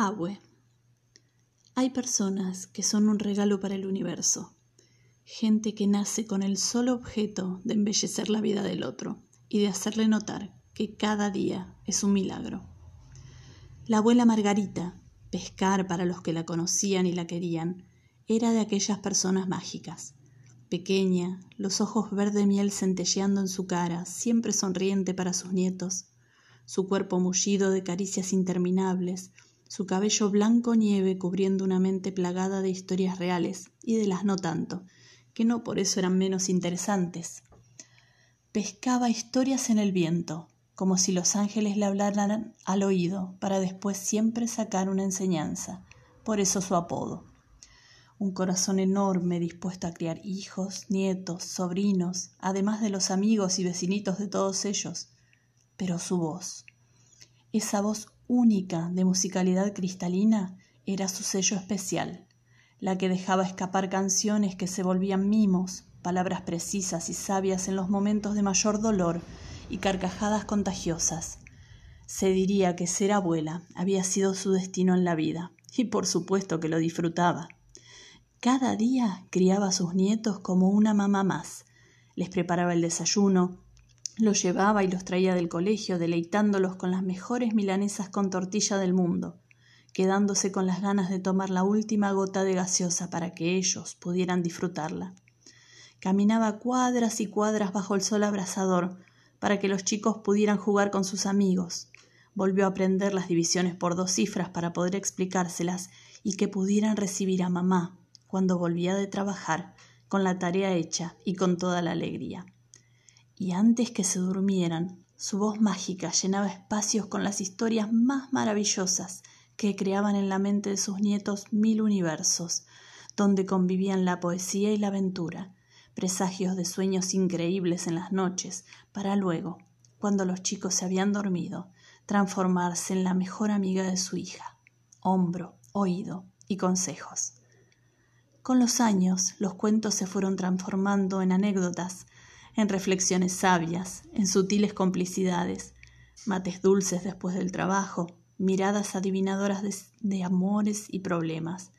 Abue. Hay personas que son un regalo para el universo, gente que nace con el solo objeto de embellecer la vida del otro y de hacerle notar que cada día es un milagro. La abuela Margarita, pescar para los que la conocían y la querían, era de aquellas personas mágicas. Pequeña, los ojos verde miel centelleando en su cara, siempre sonriente para sus nietos, su cuerpo mullido de caricias interminables, su cabello blanco nieve cubriendo una mente plagada de historias reales y de las no tanto, que no por eso eran menos interesantes. Pescaba historias en el viento, como si los ángeles le hablaran al oído, para después siempre sacar una enseñanza, por eso su apodo. Un corazón enorme dispuesto a criar hijos, nietos, sobrinos, además de los amigos y vecinitos de todos ellos. Pero su voz, esa voz única de musicalidad cristalina era su sello especial, la que dejaba escapar canciones que se volvían mimos, palabras precisas y sabias en los momentos de mayor dolor y carcajadas contagiosas. Se diría que ser abuela había sido su destino en la vida, y por supuesto que lo disfrutaba. Cada día criaba a sus nietos como una mamá más. Les preparaba el desayuno, los llevaba y los traía del colegio, deleitándolos con las mejores milanesas con tortilla del mundo, quedándose con las ganas de tomar la última gota de gaseosa para que ellos pudieran disfrutarla. Caminaba cuadras y cuadras bajo el sol abrasador para que los chicos pudieran jugar con sus amigos. Volvió a aprender las divisiones por dos cifras para poder explicárselas y que pudieran recibir a mamá cuando volvía de trabajar con la tarea hecha y con toda la alegría y antes que se durmieran, su voz mágica llenaba espacios con las historias más maravillosas que creaban en la mente de sus nietos mil universos, donde convivían la poesía y la aventura, presagios de sueños increíbles en las noches, para luego, cuando los chicos se habían dormido, transformarse en la mejor amiga de su hija, hombro, oído y consejos. Con los años, los cuentos se fueron transformando en anécdotas en reflexiones sabias, en sutiles complicidades, mates dulces después del trabajo, miradas adivinadoras de, amores y problemas,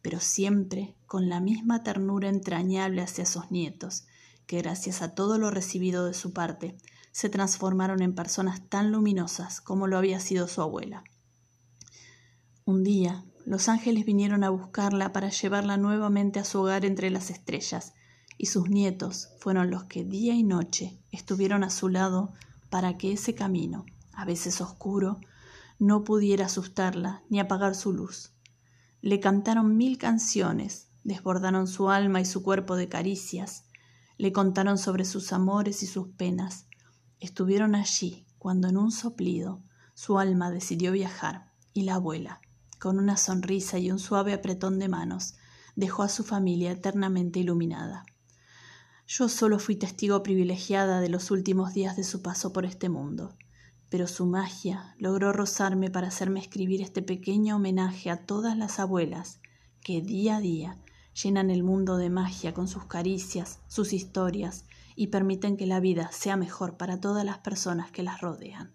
pero siempre con la misma ternura entrañable hacia sus nietos, que gracias a todo lo recibido de su parte, se transformaron en personas tan luminosas como lo había sido su abuela. Un día, los ángeles vinieron a buscarla para llevarla nuevamente a su hogar entre las estrellas, y sus nietos fueron los que día y noche estuvieron a su lado para que ese camino, a veces oscuro, no pudiera asustarla ni apagar su luz. Le cantaron mil canciones, desbordaron su alma y su cuerpo de caricias, le contaron sobre sus amores y sus penas. Estuvieron allí cuando en un soplido su alma decidió viajar y la abuela, con una sonrisa y un suave apretón de manos, dejó a su familia eternamente iluminada. Yo solo fui testigo privilegiada de los últimos días de su paso por este mundo, pero su magia logró rozarme para hacerme escribir este pequeño homenaje a todas las abuelas que día a día llenan el mundo de magia con sus caricias, sus historias y permiten que la vida sea mejor para todas las personas que las rodean.